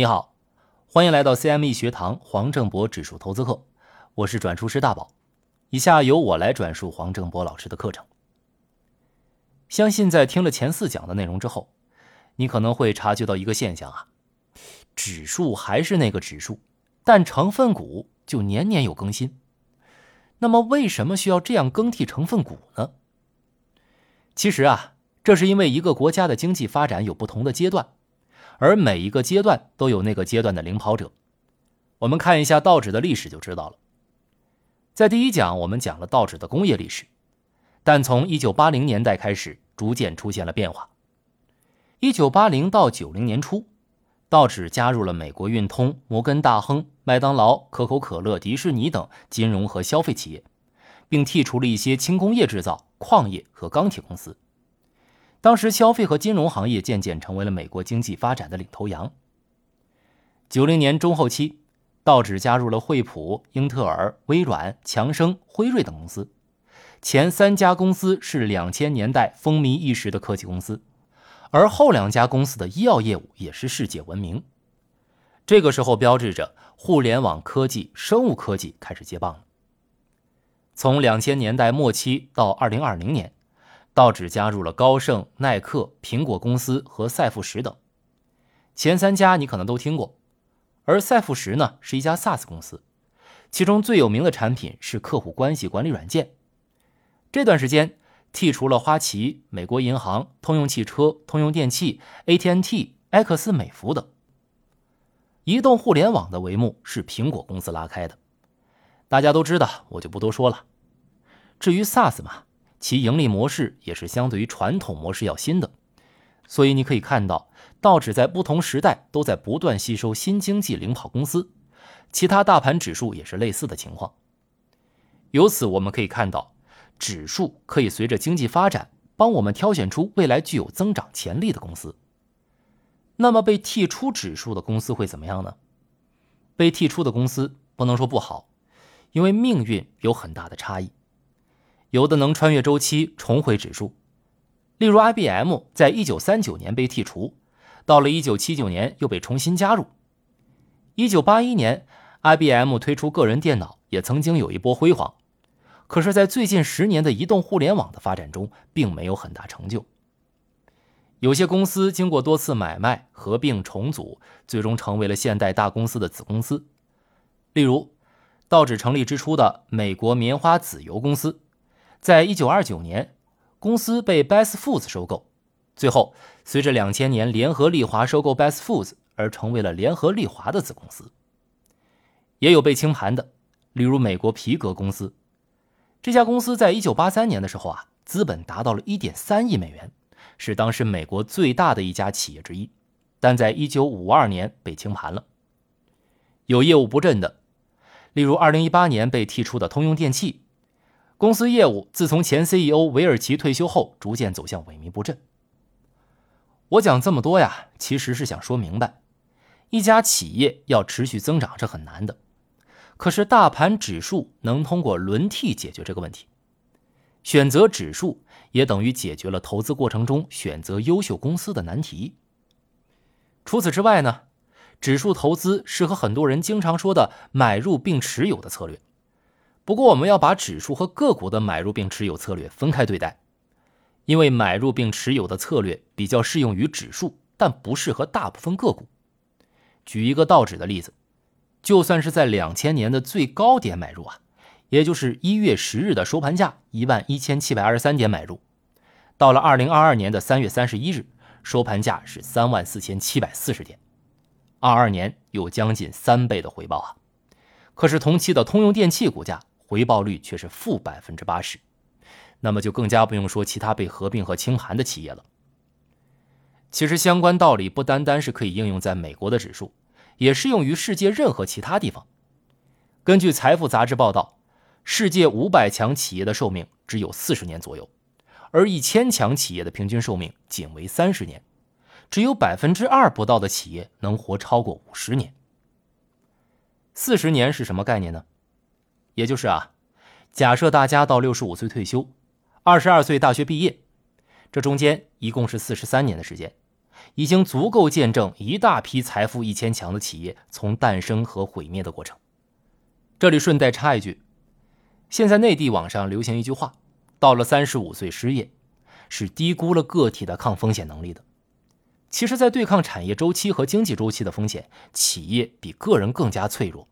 你好，欢迎来到 CME 学堂黄正博指数投资课，我是转述师大宝。以下由我来转述黄正博老师的课程。相信在听了前四讲的内容之后，你可能会察觉到一个现象啊，指数还是那个指数，但成分股就年年有更新。那么为什么需要这样更替成分股呢？其实啊，这是因为一个国家的经济发展有不同的阶段。而每一个阶段都有那个阶段的领跑者。我们看一下道指的历史就知道了。在第一讲，我们讲了道指的工业历史，但从一九八零年代开始，逐渐出现了变化。一九八零到九零年初，道指加入了美国运通、摩根大亨、麦当劳、可口可乐、迪士尼等金融和消费企业，并剔除了一些轻工业制造、矿业和钢铁公司。当时，消费和金融行业渐渐成为了美国经济发展的领头羊。九零年中后期，道指加入了惠普、英特尔、微软、强生、辉瑞等公司，前三家公司是两千年代风靡一时的科技公司，而后两家公司的医药业务也是世界闻名。这个时候，标志着互联网科技、生物科技开始接棒了。从两千年代末期到二零二零年。道指加入了高盛、耐克、苹果公司和赛富时等，前三家你可能都听过。而赛富时呢，是一家 SaaS 公司，其中最有名的产品是客户关系管理软件。这段时间剔除了花旗、美国银行、通用汽车、通用电气、AT&T、埃克斯美孚等。移动互联网的帷幕是苹果公司拉开的，大家都知道，我就不多说了。至于 SaaS 嘛。其盈利模式也是相对于传统模式要新的，所以你可以看到，道指在不同时代都在不断吸收新经济领跑公司，其他大盘指数也是类似的情况。由此我们可以看到，指数可以随着经济发展帮我们挑选出未来具有增长潜力的公司。那么被剔出指数的公司会怎么样呢？被剔出的公司不能说不好，因为命运有很大的差异。有的能穿越周期重回指数，例如 IBM 在一九三九年被剔除，到了一九七九年又被重新加入。一九八一年，IBM 推出个人电脑，也曾经有一波辉煌，可是，在最近十年的移动互联网的发展中，并没有很大成就。有些公司经过多次买卖、合并、重组，最终成为了现代大公司的子公司，例如道指成立之初的美国棉花籽油公司。在一九二九年，公司被 Best Foods 收购，最后随着两千年联合利华收购 Best Foods 而成为了联合利华的子公司。也有被清盘的，例如美国皮革公司，这家公司在一九八三年的时候啊，资本达到了一点三亿美元，是当时美国最大的一家企业之一，但在一九五二年被清盘了。有业务不振的，例如二零一八年被剔出的通用电气。公司业务自从前 CEO 韦尔奇退休后，逐渐走向萎靡不振。我讲这么多呀，其实是想说明白，一家企业要持续增长是很难的，可是大盘指数能通过轮替解决这个问题。选择指数也等于解决了投资过程中选择优秀公司的难题。除此之外呢，指数投资是和很多人经常说的买入并持有的策略。不过，我们要把指数和个股的买入并持有策略分开对待，因为买入并持有的策略比较适用于指数，但不适合大部分个股。举一个道指的例子，就算是在两千年的最高点买入啊，也就是一月十日的收盘价一万一千七百二十三点买入，到了二零二二年的三月三十一日，收盘价是三万四千七百四十点，二二年有将近三倍的回报啊！可是同期的通用电气股价。回报率却是负百分之八十，那么就更加不用说其他被合并和清盘的企业了。其实相关道理不单单是可以应用在美国的指数，也适用于世界任何其他地方。根据《财富》杂志报道，世界五百强企业的寿命只有四十年左右，而一千强企业的平均寿命仅为三十年，只有百分之二不到的企业能活超过五十年。四十年是什么概念呢？也就是啊，假设大家到六十五岁退休，二十二岁大学毕业，这中间一共是四十三年的时间，已经足够见证一大批财富一千强的企业从诞生和毁灭的过程。这里顺带插一句，现在内地网上流行一句话：“到了三十五岁失业，是低估了个体的抗风险能力的。”其实，在对抗产业周期和经济周期的风险，企业比个人更加脆弱。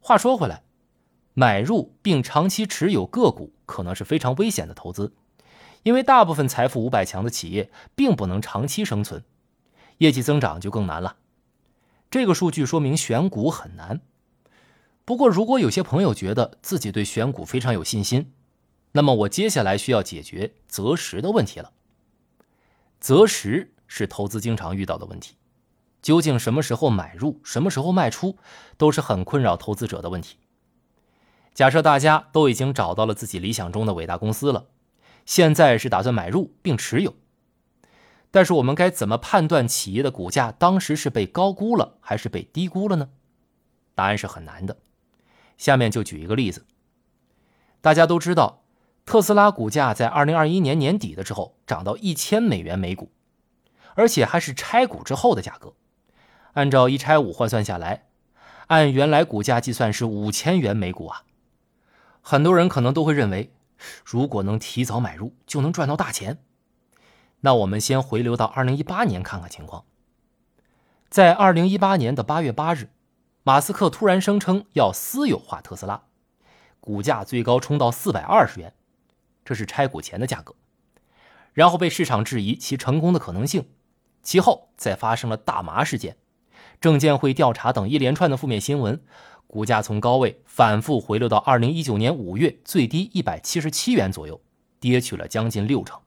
话说回来，买入并长期持有个股可能是非常危险的投资，因为大部分财富五百强的企业并不能长期生存，业绩增长就更难了。这个数据说明选股很难。不过，如果有些朋友觉得自己对选股非常有信心，那么我接下来需要解决择时的问题了。择时。是投资经常遇到的问题，究竟什么时候买入，什么时候卖出，都是很困扰投资者的问题。假设大家都已经找到了自己理想中的伟大公司了，现在是打算买入并持有，但是我们该怎么判断企业的股价当时是被高估了还是被低估了呢？答案是很难的。下面就举一个例子，大家都知道，特斯拉股价在二零二一年年底的时候涨到一千美元每股。而且还是拆股之后的价格，按照一拆五换算下来，按原来股价计算是五千元每股啊。很多人可能都会认为，如果能提早买入，就能赚到大钱。那我们先回流到二零一八年看看情况。在二零一八年的八月八日，马斯克突然声称要私有化特斯拉，股价最高冲到四百二十元，这是拆股前的价格，然后被市场质疑其成功的可能性。其后再发生了大麻事件、证监会调查等一连串的负面新闻，股价从高位反复回落到二零一九年五月最低一百七十七元左右，跌去了将近六成。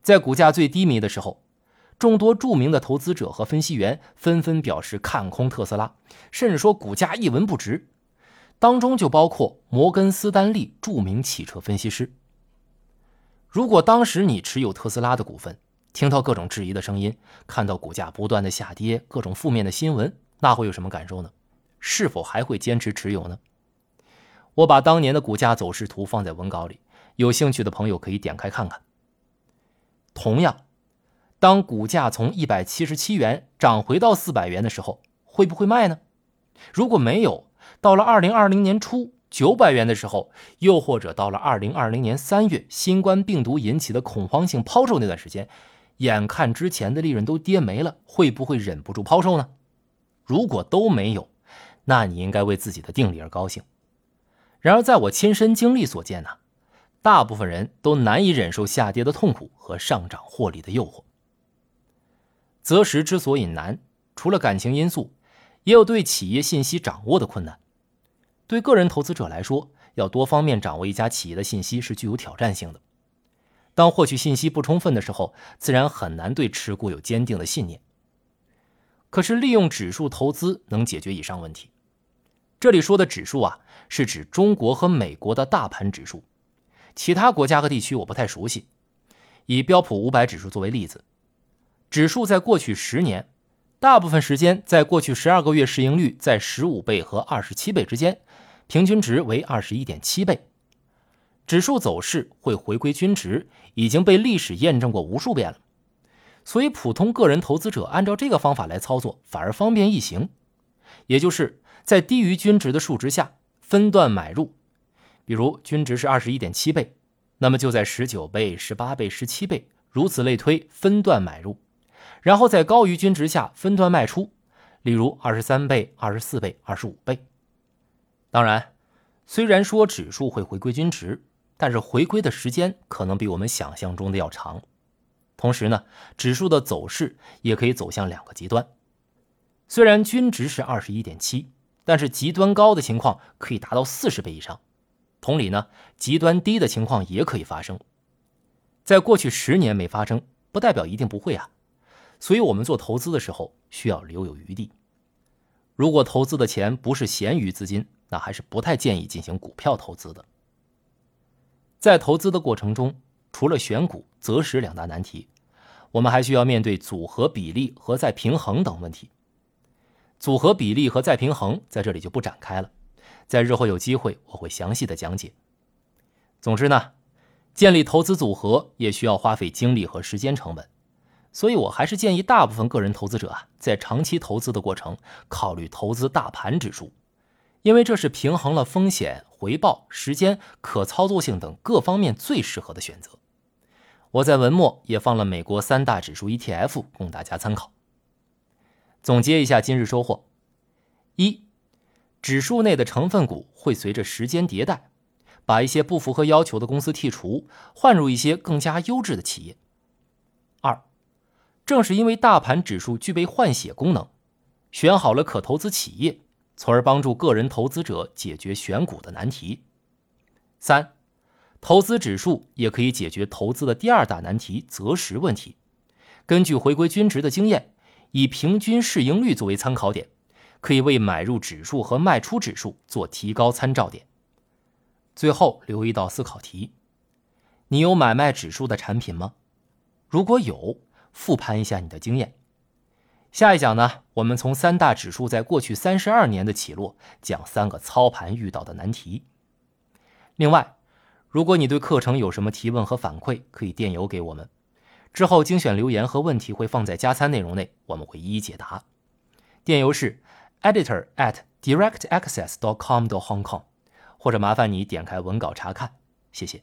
在股价最低迷的时候，众多著名的投资者和分析员纷纷表示看空特斯拉，甚至说股价一文不值，当中就包括摩根斯丹利著名汽车分析师。如果当时你持有特斯拉的股份，听到各种质疑的声音，看到股价不断的下跌，各种负面的新闻，那会有什么感受呢？是否还会坚持持有呢？我把当年的股价走势图放在文稿里，有兴趣的朋友可以点开看看。同样，当股价从一百七十七元涨回到四百元的时候，会不会卖呢？如果没有，到了二零二零年初九百元的时候，又或者到了二零二零年三月新冠病毒引起的恐慌性抛售那段时间。眼看之前的利润都跌没了，会不会忍不住抛售呢？如果都没有，那你应该为自己的定力而高兴。然而，在我亲身经历所见呢，大部分人都难以忍受下跌的痛苦和上涨获利的诱惑。择时之所以难，除了感情因素，也有对企业信息掌握的困难。对个人投资者来说，要多方面掌握一家企业的信息是具有挑战性的。当获取信息不充分的时候，自然很难对持股有坚定的信念。可是，利用指数投资能解决以上问题。这里说的指数啊，是指中国和美国的大盘指数，其他国家和地区我不太熟悉。以标普五百指数作为例子，指数在过去十年，大部分时间在过去十二个月市盈率在十五倍和二十七倍之间，平均值为二十一点七倍。指数走势会回归均值，已经被历史验证过无数遍了。所以，普通个人投资者按照这个方法来操作，反而方便易行。也就是在低于均值的数值下分段买入，比如均值是二十一点七倍，那么就在十九倍、十八倍、十七倍，如此类推，分段买入。然后在高于均值下分段卖出，例如二十三倍、二十四倍、二十五倍。当然，虽然说指数会回归均值。但是回归的时间可能比我们想象中的要长，同时呢，指数的走势也可以走向两个极端。虽然均值是二十一点七，但是极端高的情况可以达到四十倍以上。同理呢，极端低的情况也可以发生。在过去十年没发生，不代表一定不会啊。所以我们做投资的时候需要留有余地。如果投资的钱不是闲余资金，那还是不太建议进行股票投资的。在投资的过程中，除了选股、择时两大难题，我们还需要面对组合比例和再平衡等问题。组合比例和再平衡在这里就不展开了，在日后有机会我会详细的讲解。总之呢，建立投资组合也需要花费精力和时间成本，所以我还是建议大部分个人投资者啊，在长期投资的过程考虑投资大盘指数，因为这是平衡了风险、回报、时间、可操作性等各方面最适合的选择。我在文末也放了美国三大指数 ETF 供大家参考。总结一下今日收获：一、指数内的成分股会随着时间迭代，把一些不符合要求的公司剔除，换入一些更加优质的企业。二、正是因为大盘指数具备换血功能，选好了可投资企业，从而帮助个人投资者解决选股的难题。三。投资指数也可以解决投资的第二大难题——择时问题。根据回归均值的经验，以平均市盈率作为参考点，可以为买入指数和卖出指数做提高参照点。最后留一道思考题：你有买卖指数的产品吗？如果有，复盘一下你的经验。下一讲呢，我们从三大指数在过去三十二年的起落，讲三个操盘遇到的难题。另外。如果你对课程有什么提问和反馈，可以电邮给我们。之后精选留言和问题会放在加餐内容内，我们会一一解答。电邮是 editor at directaccess dot com dot hong kong，或者麻烦你点开文稿查看，谢谢。